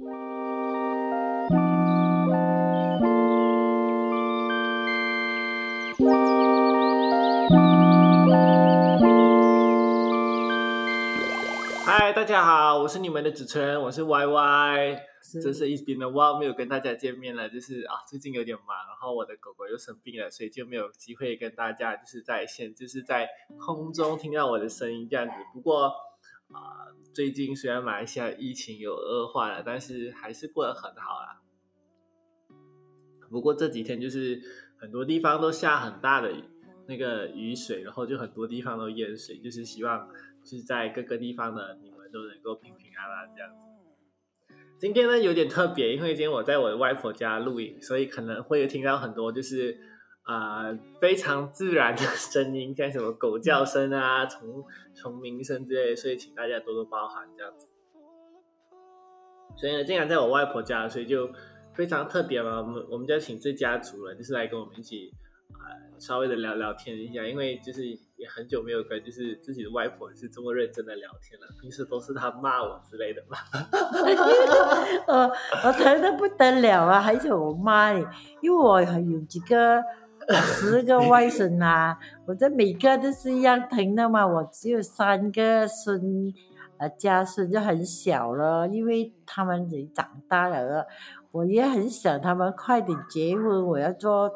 嗨，大家好，我是你们的主持人，我是 Y Y。这是一边的哇，没有跟大家见面了，就是啊，最近有点忙，然后我的狗狗又生病了，所以就没有机会跟大家就是在线，就是在空中听到我的声音这样子。不过啊，最近虽然马来西亚疫情有恶化了，但是还是过得很好啦。不过这几天就是很多地方都下很大的那个雨水，然后就很多地方都淹水，就是希望就是在各个地方的你们都能够平平安安这样子。今天呢有点特别，因为今天我在我的外婆家录影，所以可能会听到很多就是啊非常自然的声音，像什么狗叫声啊、虫虫鸣声之类，所以请大家多多包涵这样子。所以呢，既然在我外婆家，所以就非常特别嘛，我们我们就要请这家族人就是来跟我们一起啊稍微的聊聊天一下，因为就是也很久没有跟就是自己的外婆是这么认真的聊天了，平时都是她骂我之类的嘛。我，我疼的不得了啊，还是我妈嘞，因为我有几个十个外甥啊，我这每个都是一样疼的嘛。我只有三个孙，呃，家孙就很小了，因为他们已经长大了，我也很想他们快点结婚，我要做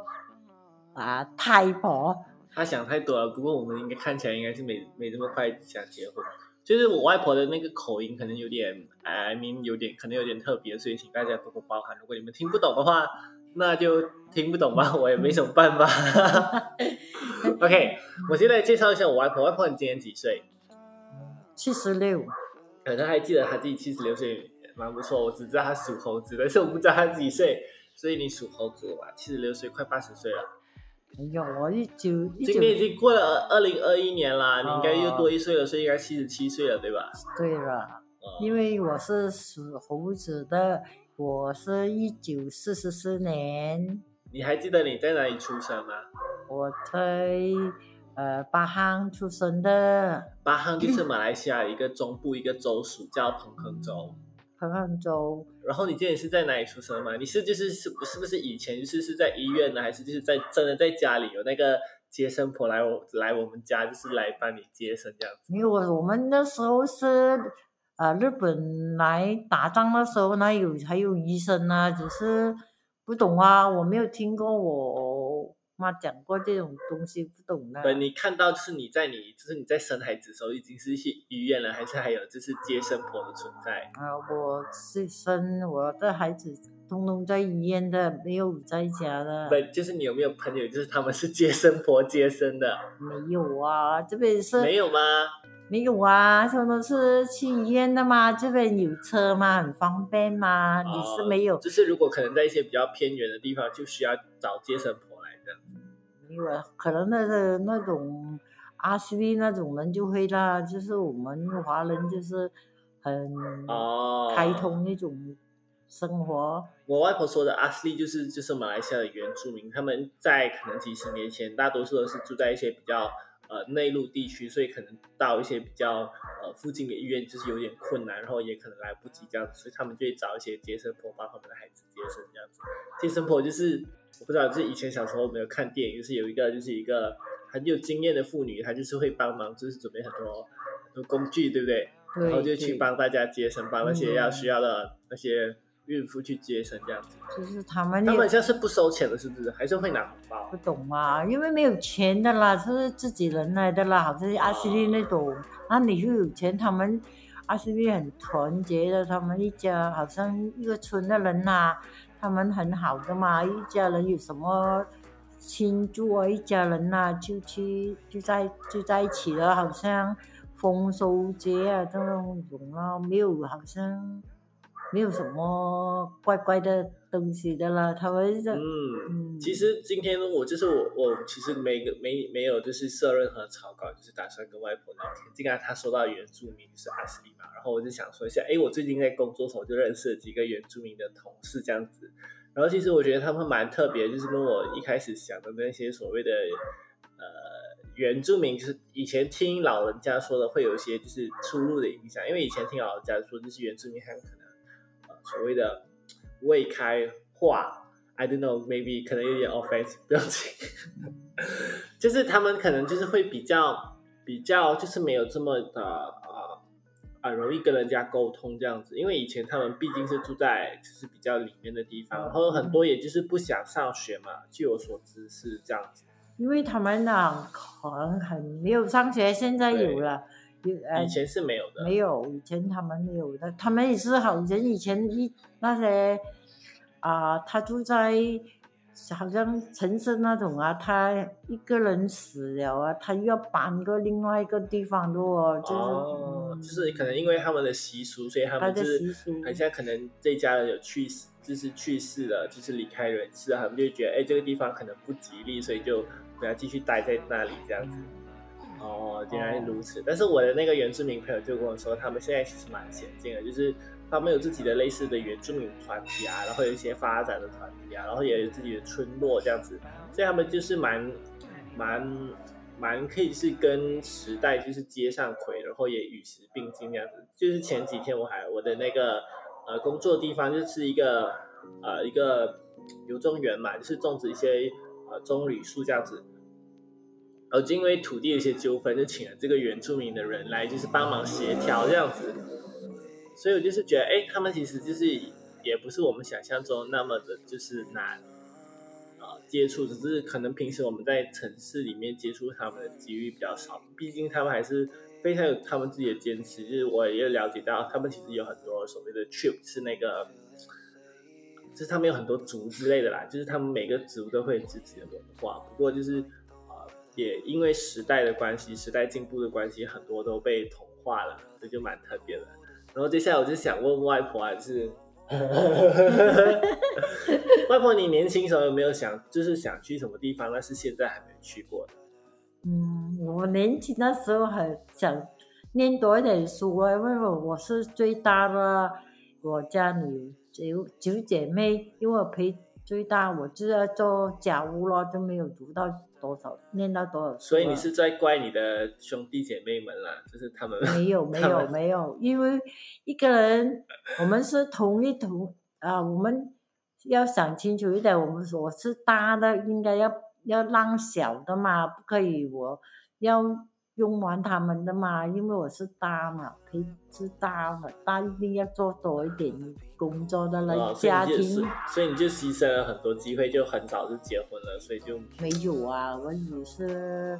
啊太婆。他想太多了，不过我们应该看起来应该是没没这么快想结婚。就是我外婆的那个口音可能有点，I mean 有点可能有点特别，所以请大家多多包涵。如果你们听不懂的话，那就听不懂吧，我也没什么办法。OK，我现在介绍一下我外婆。外婆你今年几岁？七十六。可能还记得她自己七十六岁，蛮不错。我只知道她属猴子，但是我不知道她几岁。所以你属猴子吧？七十六岁，快八十岁了。没有，我一九今年已经过了二零二一年啦，你应该又多一岁了，所以应该七十七岁了，对吧？对了，因为我是属猴子的，我是一九四十四年。你还记得你在哪里出生吗？我在呃巴夯出生的。巴夯就是马来西亚一个中部一个州属，叫彭亨州。彭亨州。然后你今年是在哪里出生吗？你是就是是是不是以前就是是在医院呢，还是就是在真的在家里有那个接生婆来我来我们家，就是来帮你接生这样子？因为我我们那时候是呃日本来打仗的时候，那有还有医生啊，只是不懂啊，我没有听过我。妈讲过这种东西不懂的。对，你看到就是你在你就是你在生孩子的时候已经是去医院了，还是还有就是接生婆的存在？啊，我是生我的孩子，通通在医院的，没有在家的。对，就是你有没有朋友，就是他们是接生婆接生的？没有啊，这边是。没有吗？没有啊，他们是去医院的嘛，这边有车嘛，很方便嘛。你是没有？就是如果可能在一些比较偏远的地方，就需要找接生婆。因为可能那个那种阿斯利那种人就会啦，就是我们华人就是很开通那种生活。我外婆说的阿斯利就是就是马来西亚的原住民，他们在可能几十年前，大多数都是住在一些比较呃内陆地区，所以可能到一些比较呃附近的医院就是有点困难，然后也可能来不及这样子，所以他们就会找一些接生婆帮他们的孩子接生这样子。接生婆就是。我不知道，就是以前小时候没有看电影，就是有一个就是一个很有经验的妇女，她就是会帮忙，就是准备很多很多工具，对不对？然后就去帮大家接生，帮那些要需要的那些孕妇去接生，这样子。就是他们，他们像是不收钱的，是不是？还是会拿红包？不懂啊，因为没有钱的啦，是自己人来的啦，好像阿西利那种，那你就有钱，他们阿西利很团结的，他们一家好像一个村的人呐。他们很好的嘛，一家人有什么庆祝啊，一家人呐就去就在就在一起了，好像丰收节啊这种啊，没有好像没有什么怪怪的东西的啦。他们嗯，其实今天我就是我我其实没个没没有就是设任何草稿，就是打算跟外婆聊天。既然他说到原住民是阿斯利嘛。然后我就想说一下，哎，我最近在工作时候就认识了几个原住民的同事，这样子。然后其实我觉得他们蛮特别，就是跟我一开始想的那些所谓的呃原住民，就是以前听老人家说的会有一些就是出入的影响。因为以前听老人家说，就是原住民他们可能呃所谓的未开化，I don't know maybe 可能有点 offense 不要紧，就是他们可能就是会比较比较就是没有这么的呃啊容易跟人家沟通这样子，因为以前他们毕竟是住在就是比较里面的地方，然后很多也就是不想上学嘛，据我所知是这样子。因为他们那可能很没有上学，现在有了。以前是没有的，没有以前他们没有的，他们也是好人。以前一那些啊，他住在好像城市那种啊，他一个人死了啊，他又要搬个另外一个地方的哦，就是就是可能因为他们的习俗，所以他们就是很像可能这家人有去世，就是去世了，就是离开人世，他们就觉得哎这个地方可能不吉利，所以就不要继续待在那里这样子。哦，原来如此。但是我的那个原住民朋友就跟我说，他们现在其实蛮先进的，就是他们有自己的类似的原住民团体啊，然后有一些发展的团体啊，然后也有自己的村落这样子，所以他们就是蛮蛮蛮可以是跟时代就是接上轨，然后也与时并进这样子。就是前几天我还我的那个呃工作地方就是一个呃一个有种园嘛，就是种植一些呃棕榈树这样子。而就因为土地有一些纠纷，就请了这个原住民的人来，就是帮忙协调这样子。所以我就是觉得，哎，他们其实就是也不是我们想象中那么的，就是难啊接触，只是可能平时我们在城市里面接触他们的几率比较少。毕竟他们还是非常有他们自己的坚持。就是我也了解到，他们其实有很多所谓的 trip 是那个，就是他们有很多族之类的啦，就是他们每个族都会自己的文化。不过就是。也因为时代的关系，时代进步的关系，很多都被同化了，这就蛮特别的。然后接下来我就想问外婆，还是 外婆，你年轻时候有没有想，就是想去什么地方，但是现在还没去过的？嗯，我年轻的时候很想念多一点书啊，因为我我是最大的，我家里九九姐妹，因为我陪最大，我就要做家务咯，就没有读到。多少念到多少？所以你是在怪你的兄弟姐妹们啦，就是他们没有 没有没有，因为一个人我们是同一同啊，我们要想清楚一点，我们我是大的，应该要要让小的嘛，不可以我要。用完他们的嘛，因为我是大嘛，可以是大嘛，大一定要做多一点工作的了，家庭。所以你就牺牲了很多机会，就很早就结婚了，所以就没有啊，我也是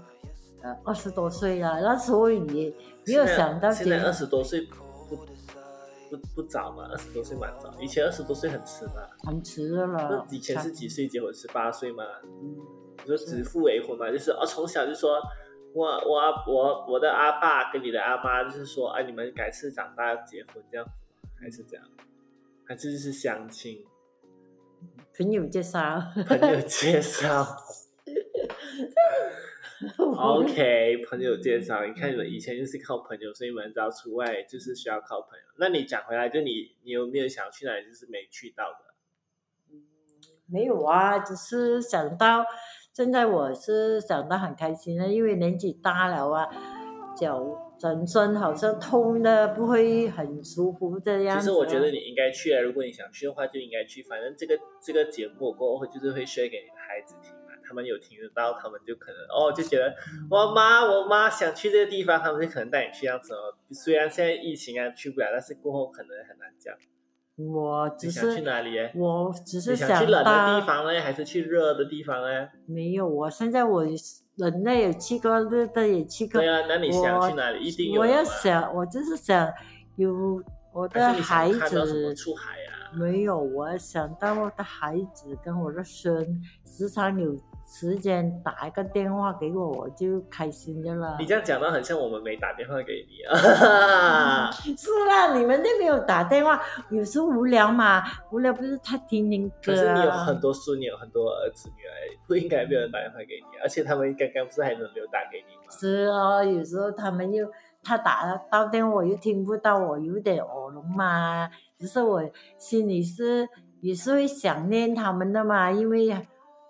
呃二十多岁了，那时候也没有想到。现在二十多岁不不不早嘛，二十多岁蛮早，以前二十多岁很迟嘛。很迟了。以前是几岁结婚？十八岁嘛。嗯。你说指腹为婚嘛，就是哦，从小就说。我我我我的阿爸跟你的阿妈就是说，哎，你们改次长大要结婚这样子吗？还是这样？还是就是相亲？朋友介绍。朋友介绍。OK，朋友介绍。你看你们以前就是靠朋友，所以你们只要出外就是需要靠朋友。那你讲回来，就你你有没有想去哪里，就是没去到的？没有啊，只是想到。现在我是想得很开心的，因为年纪大了啊，脚整身好像痛的，不会很舒服这样。其实我觉得你应该去啊，如果你想去的话，就应该去。反正这个这个节目过后就是会 share 给你的孩子听嘛，他们有听得到，他们就可能哦就觉得我妈我妈想去这个地方，他们就可能带你去这样子哦。虽然现在疫情啊去不了，但是过后可能很难讲。我只是去哪里？我只是想去冷的地方呢，还是去热的地方呢？没有，我现在我冷的也去过，热的也去过。对啊，那你想去哪里？一定有。我要想，我就是想有我的孩子。出海啊？没有，我想到我的孩子跟我的孙时常有。时间打一个电话给我，我就开心的了。你这样讲到很像我们没打电话给你啊。是啦，你们都没有打电话，有时候无聊嘛，无聊不是他听听歌。可是你有很多孙女，有很多儿子女儿，不应该没有人打电话给你，而且他们刚刚不是还轮流打给你吗？是哦，有时候他们又他打到电话，我又听不到，我有点耳聋嘛。只是我心里是也是会想念他们的嘛，因为。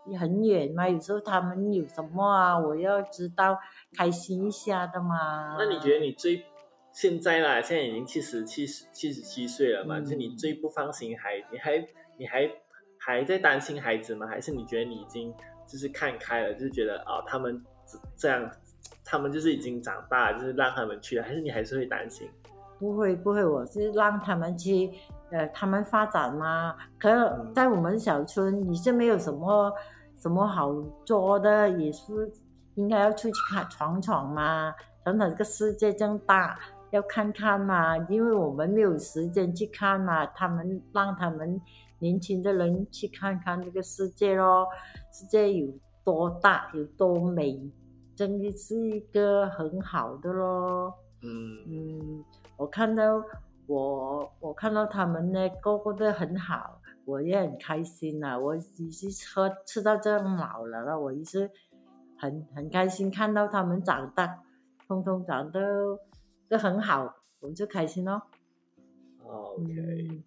也很远嘛，有时候他们有什么啊，我要知道开心一下的嘛。那你觉得你最现在啦，现在已经七十七十七十七岁了嘛，嗯就是你最不放心孩，你还你还还在担心孩子吗？还是你觉得你已经就是看开了，就是觉得啊、他们这这样，他们就是已经长大了，就是让他们去了，还是你还是会担心？不会不会，我是让他们去，呃，他们发展嘛。可在我们小村，你是没有什么什么好做的，也是应该要出去看闯闯嘛。等等，这个世界这么大，要看看嘛。因为我们没有时间去看嘛，他们让他们年轻的人去看看这个世界咯，世界有多大，有多美，真的是一个很好的咯。嗯嗯，我看到我我看到他们呢，个个都很好，我也很开心呐、我已经吃吃到这样老了了，我也是很很开心看到他们长大，通通长得都很好，我就开心咯。哦，OK。嗯，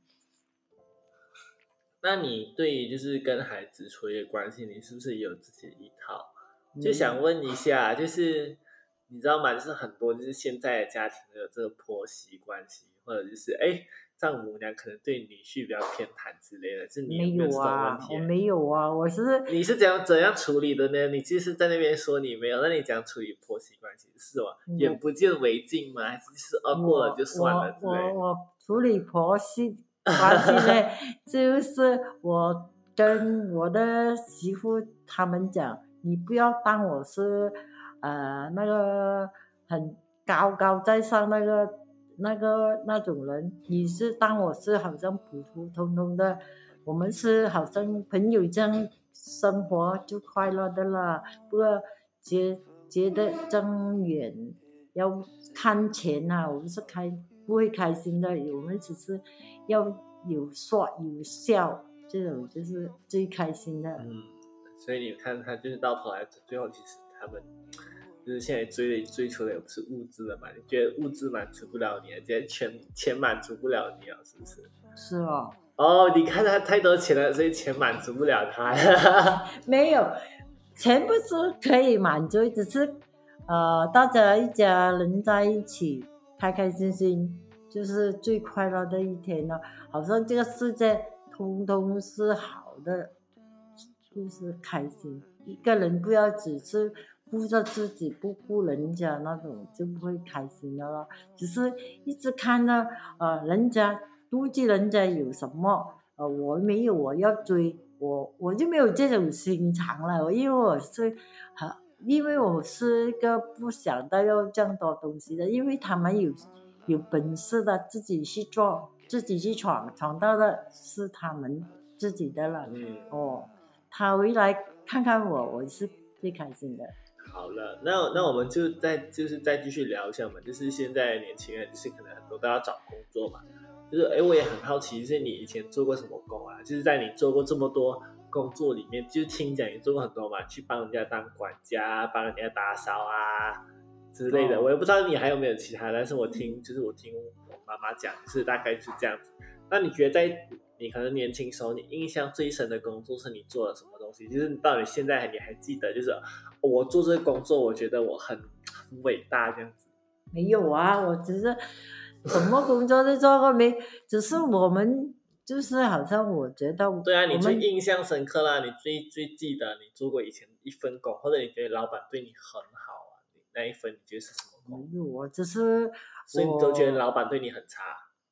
那你对于就是跟孩子处理的关系，你是不是也有自己的一套？就想问一下，就是你知道吗？就是很多就是现在的家庭都有这个婆媳关系，或者就是哎丈母娘可能对女婿比较偏袒之类的，就是你没有啊我？没有啊，我是你是怎样怎样处理的呢？你就是在那边说你没有，那你怎样处理婆媳关系是吗？嗯眼不见为净吗？还是就是哦过了就算了之我类的？我我处理婆媳关系呢，就是我跟我的媳妇他们讲，你不要当我是呃那个很高高在上那个那个那种人，你是当我是好像普普通通的，我们是好像朋友这样生活就快乐的了，不过觉觉得真远。要看钱呐、我们是开不会开心的，我们只是要有说有笑，这种就是最开心的。嗯，所以你看，他就是到头来，最后其实他们就是现在追的追求的也不是物质了嘛？你觉得物质满足不了你，觉得钱钱满足不了你啊，是不是？是哦，哦，你看他太多钱了，所以钱满足不了他。没有钱不是可以满足，只是呃大家一家人在一起开开心心，就是最快乐的一天了。好像这个世界通通是好的，就是开心。一个人不要只是顾着自己，不顾人家那种，就不会开心的了。只是一直看到呃人家妒忌人家有什么，呃我没有，我要追我，我就没有这种心肠了。我因为我是很，因为我是一个不想到要这样多东西的，因为他们有有本事的自己去做，自己去闯，闯到的是他们自己的了。嗯，哦，他回来看看我，我是最开心的。好了，那那我们就再就是再继续聊一下嘛，就是现在年轻人就是可能很多都要找工作嘛，就是哎，我也很好奇，就是你以前做过什么工啊？就是在你做过这么多工作里面，就是听讲你做过很多嘛，去帮人家当管家，帮人家打扫啊之类的。哦我也不知道你还有没有其他，但是我听就是我听我妈妈讲，是大概是这样子。那你觉得在你可能年轻时候，你印象最深的工作是你做了什么东西？就是你到底现在你还记得，就是、哦我做这个工作，我觉得我很很伟大这样子。没有啊，我只是什么工作都做过没，只是我们就是好像我觉得对啊，你们最印象深刻啦，你最最记得你做过以前一份工，或者你觉得老板对你很好啊，你那一份你觉得是什么工？没有啊，只是所以你都觉得老板对你很差？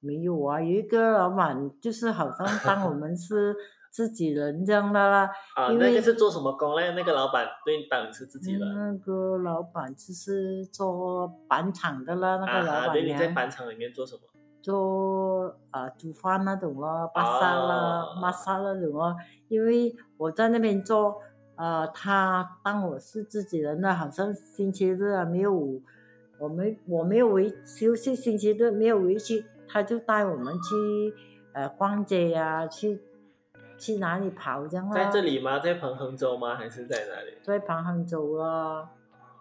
没有啊，有一个老板就是好像当我们是自己人这样的啦。啊，那个是做什么工嘞？那个老板对你当你是自己人、那个老板就是做板厂的啦，那个老板对，你在板厂里面做什么？做啊、煮饭那种咯，巴沙啦、哦玛莎那种咯。因为我在那边做，呃，他当我是自己人了，好像星期日啊没有，我没我没有回休息，星期日没有回去，他就带我们去呃逛街呀、去去哪里跑这样啦。在这里吗？在彭亨州吗？还是在哪里？在彭亨州咯，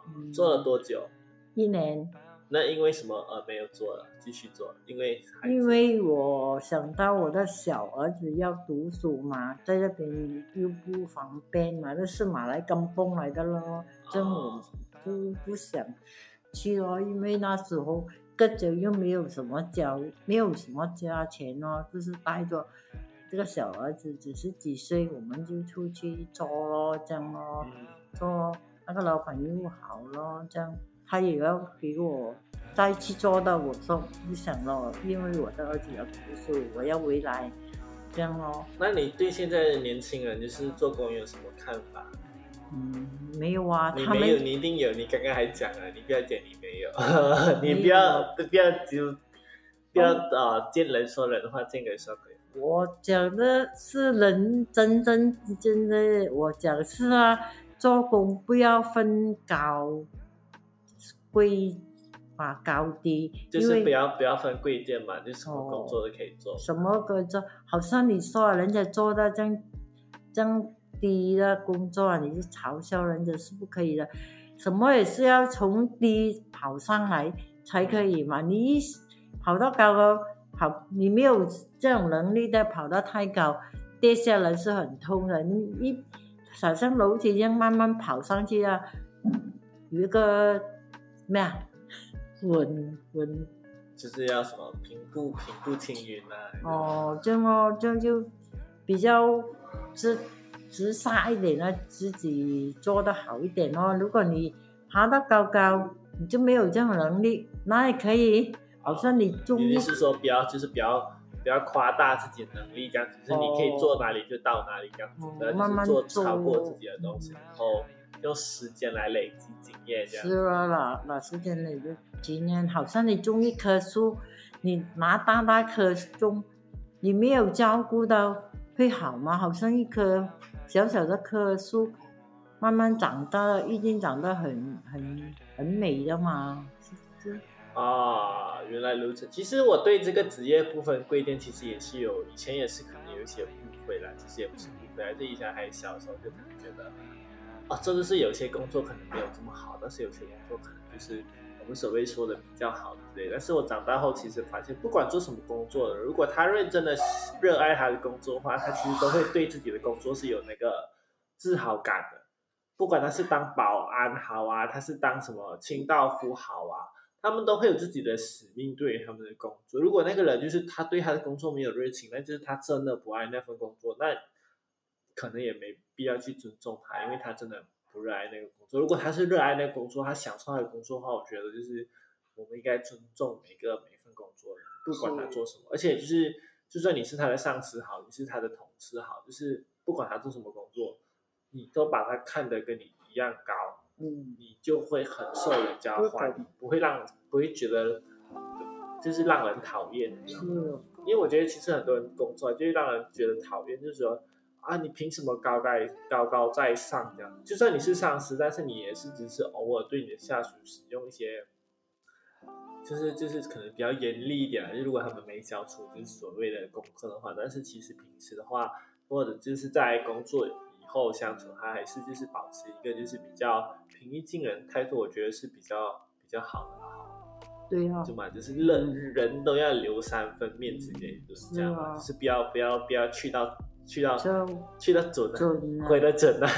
嗯，做了多久？一年。那因为什么呃没有做了，继续做？因为因为我想到我的小儿子要读书嘛，在那边又不方便嘛，那是马来甘蹦来的咯，这我就不想去哦，因为那时候个着又没有什么交，没有什么加钱哦，就是带着这个小儿子只是几岁，我们就出去做咯，这样咯，做那个老板又好咯，这样他也要给我再去做的，我说不想了，因为我的儿子要读书，我要回来，这样咯。那你对现在的年轻人就是做工有什么看法？嗯，没有啊，他你没有，你一定有。你刚刚还讲了，你不要讲你没有，你不要不要就不要啊见人说人话，见鬼说鬼。我讲的是人真真真的，我讲是啊，做工不要分高贵啊高低，就是不要不要分贵贱嘛，就什么工作都可以做。什么工作，好像你说啊人家做到这样这样低的工作啊，你就嘲笑人家是不可以的。什么也是要从低跑上来才可以嘛。你一跑到高高跑，你没有这种能力的跑到太高，跌下来是很痛的。你一好像楼梯一样慢慢跑上去啊，有一个咩啊，稳稳就是要什么平步平步青云啊。哦，这样哦，这就比较是直杀一点呢，自己做的好一点哦。如果你爬到高高，你就没有这样能力，那也可以，好像你中一你是说不要就是不要不要夸大自己的能力这样子，就是你可以做哪里就到哪里这样子，哦然后慢慢就是做做超过自己的东西，然后用时间来累积经验这样。是啊，老老师真的就今年好像你种一棵树，你拿大大棵种，你没有照顾到会好吗？好像一棵小小的棵树，慢慢长大，一定长得很很很美的嘛。是是啊，原来如此。其实我对这个职业部分贵店其实也是有，以前也是可能有一些误会啦，其实也不是误会啦，就以前还小的时候就可能觉得，啊，这就是有些工作可能没有这么好，但是有些工作可能就是我们所谓说的比较好之类。但是我长大后其实发现，不管做什么工作的，如果他认真的热爱他的工作的话，他其实都会对自己的工作是有那个自豪感的。不管他是当保安好啊，他是当什么清道夫好啊，他们都会有自己的使命对于他们的工作。如果那个人就是他对他的工作没有热情，那就是他真的不爱那份工作，那可能也没必要去尊重他，因为他真的不热爱那个工作。如果他是热爱那个工作，他享受他的工作的话，我觉得就是我们应该尊重每个每一份工作人，不管他做什么，而且就是就算你是他的上司好，你是他的同事好，就是不管他做什么工作，你都把他看得跟你一样高，嗯，你就会很受人家欢迎，不会让不会觉得就是让人讨厌。是因为我觉得其实很多人工作就是让人觉得讨厌，就是说啊，你凭什么高在高高在上这样？就算你是上司，但是你也是只是偶尔对你的下属使用一些，就是就是可能比较严厉一点如果他们没交出就是所谓的功课的话，但是其实平时的话，或者就是在工作以后相处，他还是就是保持一个就是比较平易近人态度，我觉得是比较比较好的哈。对啊，就嘛，就是人人都要留三分面子给，就是这样嘛，啊就是不要不要不要去到去到去的准啊，准啊。回的准啊，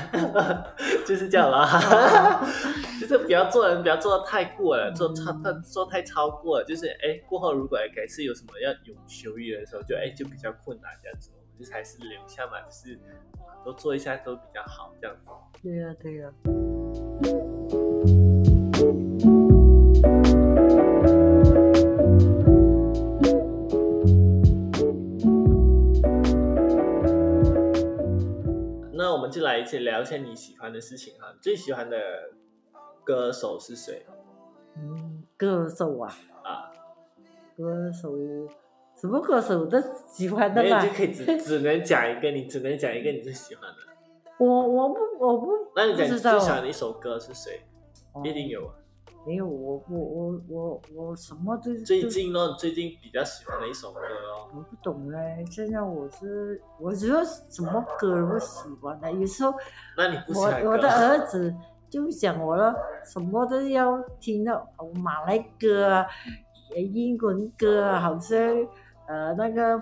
就是这样啦，就是不要做人，不要做的太过了，做超嗯做太超过了，就是哎过后如果改次有什么要有求于的时候，就哎就比较困难这样子，我们就是还是留下嘛，就是都做一下都比较好这样子。对呀、对呀、那我们就来一起聊一下你喜欢的事情哈，你最喜欢的歌手是谁嗯，歌手啊，啊？歌手，什么歌手都喜欢的吧没有就？可以只 只能讲一个，你只能讲一个你最喜欢的。我我不我不，那你讲最喜欢的一首歌是谁？哦一定有啊。没有，我我我我我什么都都最近呢，你最近比较喜欢哪一首歌哦。我不懂嘞。现在我是我只有什么歌我喜欢的，有时候那你我？我的儿子就讲我了，什么都要听到哦马来歌啊、呃英文歌啊，好像呃那个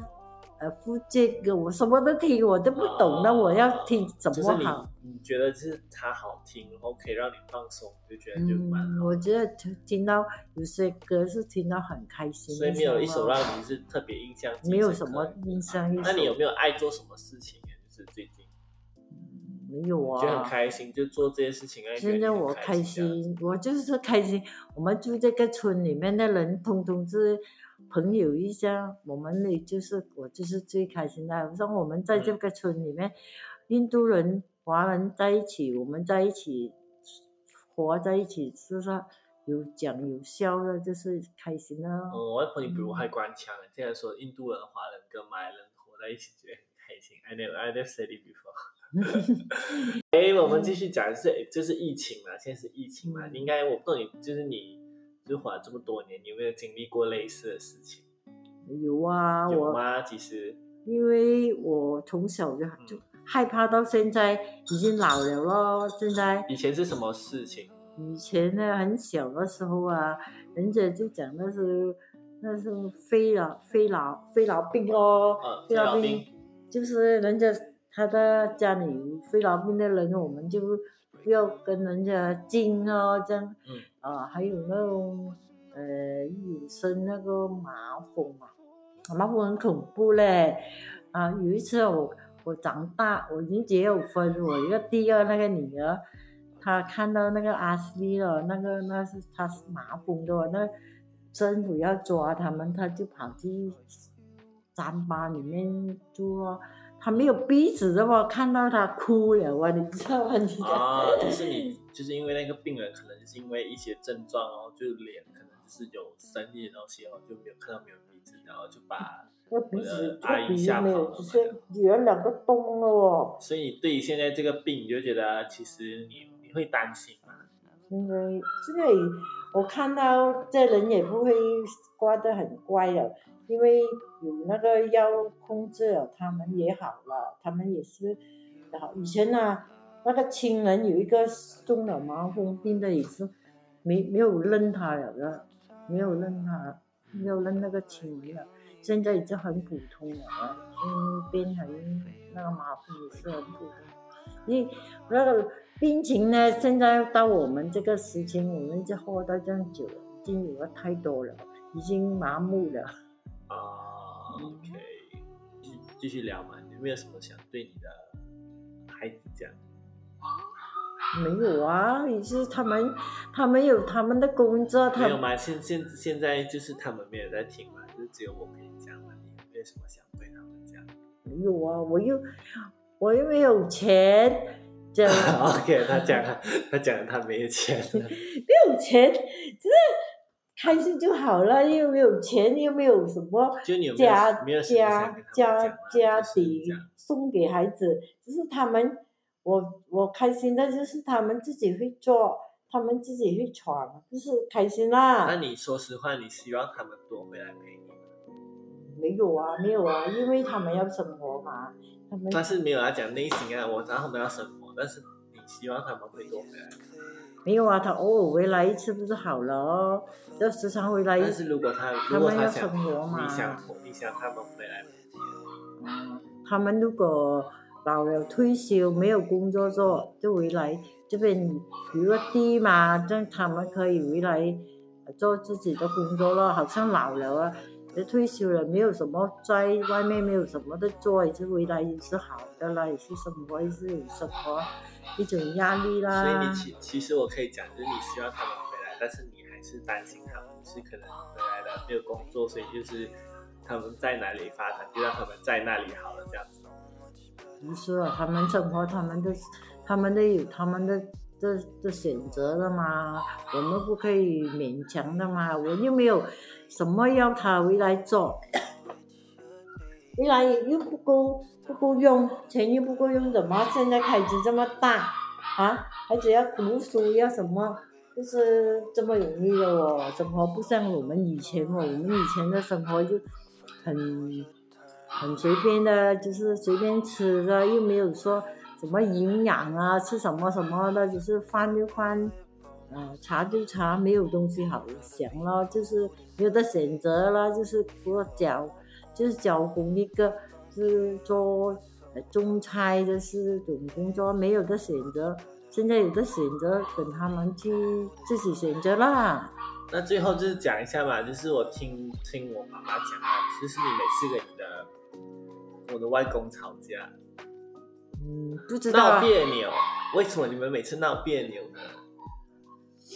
呃福建歌，我什么都听，我都不懂，那我要听什么好？你觉得就是它好听，然后可以让你放松，就觉得就蛮好。我觉得听听到有些歌是听到很开心，所以没有一首让你是特别印象。没有什么印象。那你有没有爱做什么事情？就是最近。没有啊，就很开心，就做这些事情。现在我开心，我就是开心。我们住这个村里面的人，通通是朋友一下。我们呢，就是我就是最开心的。像我们在这个村里面，印度人、华人在一起，我们在一起活在一起，是不是有讲有笑的，就是开心的。哦，外婆，你比如还官腔，竟然说印度人、华人跟马来人活在一起，觉得很开心。I never, I never said it before. 哎，我们继续讲，是就是疫情嘛，现在是疫情嘛，应该我不懂你，就是你就活了这么多年，你有没有经历过类似的事情？有啊，有吗？其实，因为我从小就就害怕，到现在已经老了咯。现在以前是什么事情？以前呢，很小的时候啊，人家就讲那是那是肺痨肺痨肺痨病哦，肺痨病就是人家。他的家里有肺痨病的人，我们就不要跟人家近哦，这样。嗯。啊，还有那种呃，有生那个麻风嘛，麻风很恐怖嘞。啊，有一次我我长大，我已经结有婚，我一个第二那个女儿，她看到那个阿斯利了，那个那是她是麻风的，那政府要抓他们，她就跑去毡吧里面住。他没有鼻子的话，看到他哭了哇！你知道吗？啊，就是你，就是因为那个病人可能就是因为一些症状哦，就脸可能就是有生一些东西哦，就没有看到没有鼻子，然后就把我的阿姨吓跑了，只是有两个洞哦。所以对于现在这个病，你就觉得其实你你会担心吗？因为现在我看到这人也不会刮得很乖了。因为有那个药控制了，他们也好了，他们也是好。以前呢，那个亲人有一个中了麻风病的，也是没没有认他了的，没有认他，没有认那个亲人了。现在已经很普通了，嗯，变成那个麻痹也是很普通。因为那个病情呢，现在到我们这个时间，我们就活到这样久了，已经有了太多了，已经麻木了。啊，OK，继继续聊嘛，有没有什么想对你的孩子讲？没有啊，也是他们，他们有他们的工作，他没有吗？现现现在就是他们没有在听嘛，就只有我可以讲嘛。你有没有什么想对他们讲？没有啊，我又我又没有钱。这样 OK，他讲他讲他没有钱，没有钱，只是。开心就好了，又没有钱，又没有什么家家家家底送给孩子，就是他们，我我开心的就是他们自己会做，他们自己会闯，就是开心啦。那你说实话，你希望他们多回来陪？没有啊，没有啊，因为他们要生活嘛，他们。但是没有来讲内心啊，我知道他们要生活，但是你希望他们会多回来。没有啊，他偶尔回来一次不是好了哦，要时常回来。但是如果他如果他想，你想你想他们回来嗯，他们如果老了退休没有工作做，就回来这边有个地嘛，这样他们可以回来做自己的工作了。好像老了啊，也退休了，没有什么在外面没有什么的做，也是回来也是好的啦，也是生活也是有生活。一种压力啦。所以你其其实我可以讲，就是你希望他们回来，但是你还是担心他们是可能回来了没有工作，所以就是他们在哪里发展，就让他们在那里好了这样子。不是啊，他们生活，他们的，他们的有他们的的的选择的嘛，我们不可以勉强的嘛。我又没有什么要他回来做，回来又不够。不够用，钱又不够用，怎么现在开支这么大啊？孩子要读书要什么，就是这么容易的哦。生活不像我们以前哦，我们以前的生活就很很随便的，就是随便吃的，又没有说什么营养啊，吃什么什么的，就是饭就饭，啊茶就茶，没有东西好想了，就是没有的选择了，就是给我教，就是教工一个。是做种菜的是种工作，没有的选择。现在有的选择，等他们去自己选择啦。那最后就是讲一下嘛，就是我听听我妈妈讲啊，就是你每次跟你的我的外公吵架，嗯，不知道闹别扭，为什么你们每次闹别扭呢？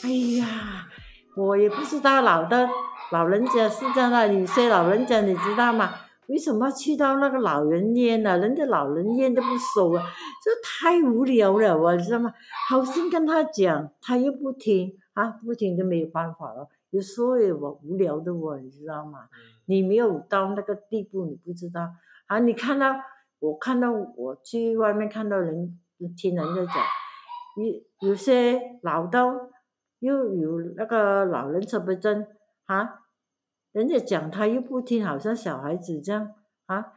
哎呀，我也不知道，老的老人家是这样的，有些老人家你知道吗？为什么去到那个老人院呢？人家老人院都不收啊，这太无聊了，我知道吗？好心跟他讲，他又不听啊，不听就没有办法了。有时候我无聊的我，你知道吗？你没有到那个地步，你不知道啊。你看到我看到我去外面看到人听人家讲，有有些老到又有那个老人车不症啊。人家讲他又不听，好像小孩子这样啊，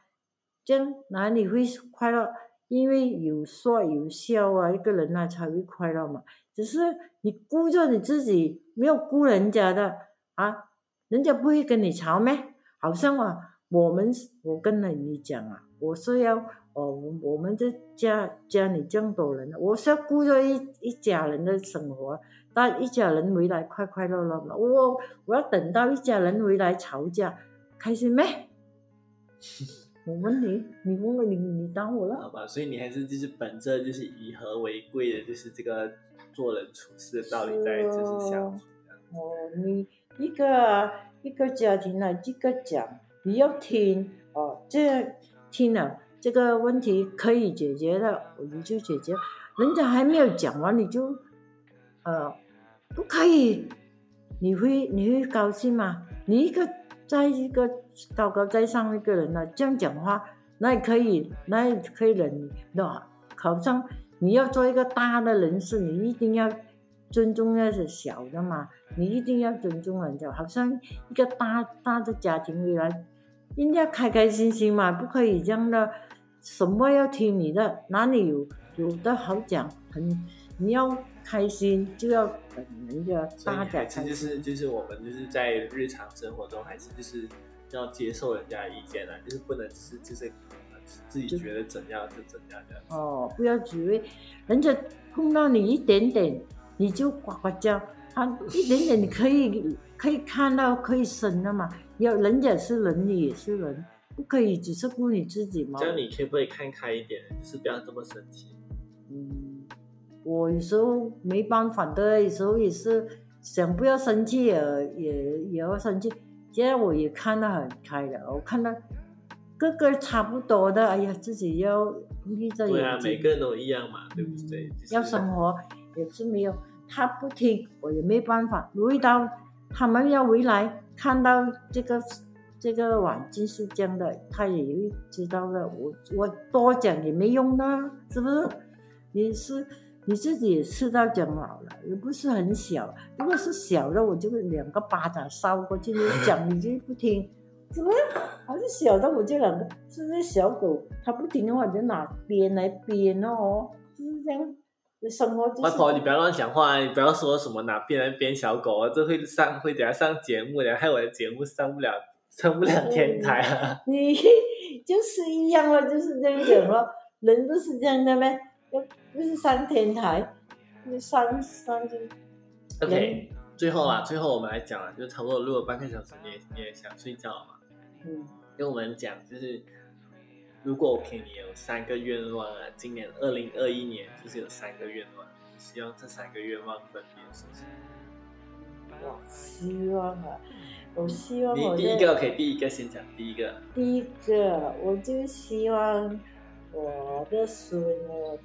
这样哪里会快乐？因为有说有笑啊，一个人啊才会快乐嘛。只是你顾着你自己，没有顾人家的啊，人家不会跟你吵咩？好像啊，我们我跟了你讲啊，我是要哦，我们这家家里这么多人，我是要顾着一一家人的生活。但一家人回来快快乐乐嘛，我我要等到一家人回来吵架，开心没？我问你，你问我，你你当我了？好吧，所以你还是就是本着就是以和为贵的，就是这个做人处事的道理在就是相处。哦，你一个一个家庭呢，一个讲你要听哦，这听了这个问题可以解决的，我们就解决。人家还没有讲完，你就。呃，不可以，你会你会高兴吗？你一个在一个高高在上一个人呢，这样讲话，那也可以，那也可以忍。那好像你要做一个大的人士，你一定要尊重那些小的嘛，你一定要尊重人家。好像一个大大的家庭里来，应该开开心心嘛，不可以这样的，什么要听你的，哪里有有的好讲，很你要。开心就要等人家大家开心，就是就是我们就是在日常生活中，还是就是要接受人家的意见啊，就是不能是就是自己觉得怎样就怎样的。哦，不要以为人家碰到你一点点，你就呱呱叫，他一点点你可以可以看到可以生的嘛。要人也是人，你也是人，不可以只是顾你自己嘛。这样你可不可以看开一点，就是不要这么生气。嗯。我有时候没办法的，有时候也是想不要生气也也也要生气。现在我也看得很开了，我看到个个差不多的，哎呀，自己要闭着眼睛。对啊，每个人都一样嘛，对不对？要生活也是没有，他不听我也没办法。遇到他们要回来，看到这个这个环境是这样的，他也会知道了。我我多讲也没用的，是不是？你是。你自己也吃到讲老了，也不是很小。如果是小的，我就两个巴掌烧过去。你讲你就不听，怎么？还是小的，我就两个。是那小狗，它不听的话，就拿鞭来鞭哦，就是这样。生活。外婆，你不要乱讲话，你不要说什么拿鞭来鞭小狗啊，这会上会等下上节目的，害我的节目上不了上不了天台啊。你就是一样了，就是这样讲了，人都是这样的呗。不是上天台，你上上去。OK，最后啊，最后我们来讲啊，就差不多录了半个小时，你也你也想睡觉了嘛？嗯。跟我们讲，就是如果我给你有三个愿望啊，今年二零二一年就是有三个愿望，希望这三个愿望分别是什么？我希望啊，我希望你第一个可以第一个先讲第一个。第一个，我就希望我的孙啊。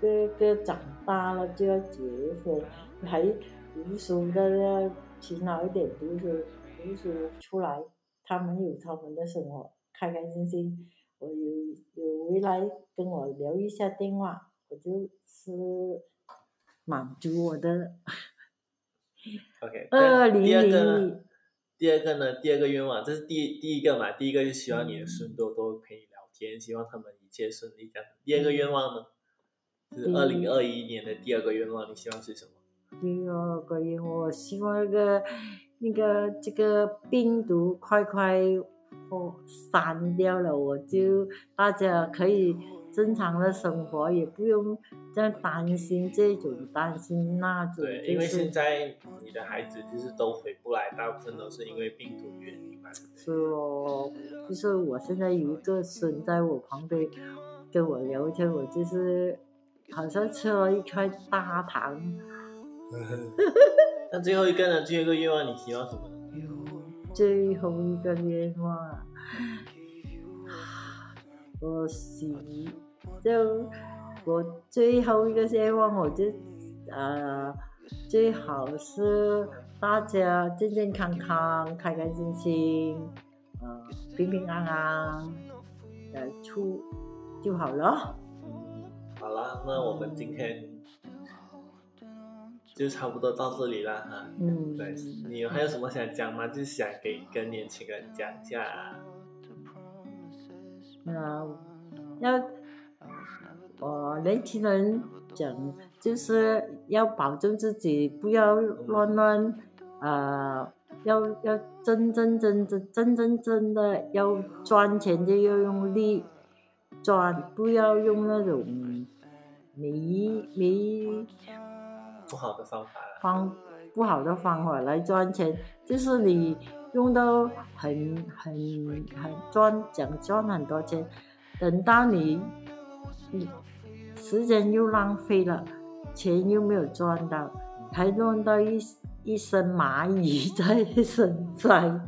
哥哥长大了就要结婚，还读书的要勤劳一点读书，读书出来，他们有他们的生活，开开心心。我有有回来跟我聊一下电话，我就是满足我的。OK，二零零二第二个呢？第二个愿望，这是第第一个嘛？第一个就希望你的孙多多陪你聊天，希望他们一切顺利。这样，第二个愿望呢？是二零二一年的第二个愿望，你希望是什么？第二个愿望，我希望那个那个这个病毒快快破删掉了，我就大家可以正常的生活，也不用这样担心这种担心那种。对，因为现在你的孩子就是都回不来，大部分都是因为病毒原因嘛。是哦，就是我现在有一个孙在我旁边跟我聊天，我就是好像吃了一块大糖。那最后一个呢？最后一个愿望你希望什么？最后一个愿望，我希就我最后一个愿望，我就呃最好是大家健健康康、开开心心，呃平平安安，呃出就好了。好了，那我们今天就差不多到这里了哈。嗯，对，你还有什么想讲吗？就想给跟年轻人讲一下。那要我年轻人讲，就是要保证自己，不要乱乱，呃，要要真真真真真真真的要赚钱就要用力赚，不要用那种没没不好的方法了。方不好的方法来赚钱，就是你用到很很很赚，想赚很多钱，等到你你时间又浪费了，钱又没有赚到，还弄到一一身蚂蚁在身上。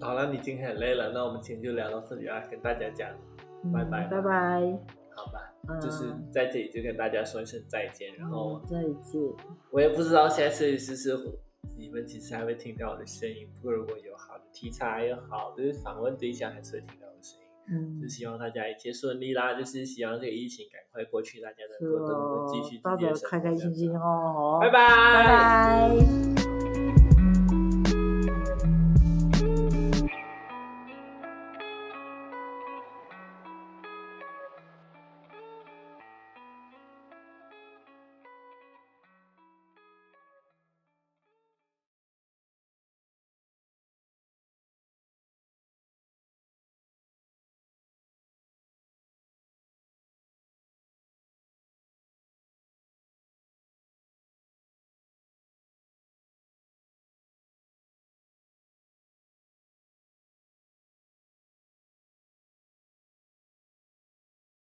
好了，你今天很累了，那我们今天就聊到这里啊，跟大家讲，拜拜嗯拜拜？嗯就是在这里就跟大家说一声再见，然后嗯再见。我也不知道下次是是你们其实还会听到我的声音，不过如果有好的题材有好的访问对象，还是会听到我的声音。嗯就，希望大家一切顺利啦，就是希望这个疫情赶快过去，大家能够都能哦够继续，大家开开心心哦。拜拜，拜拜。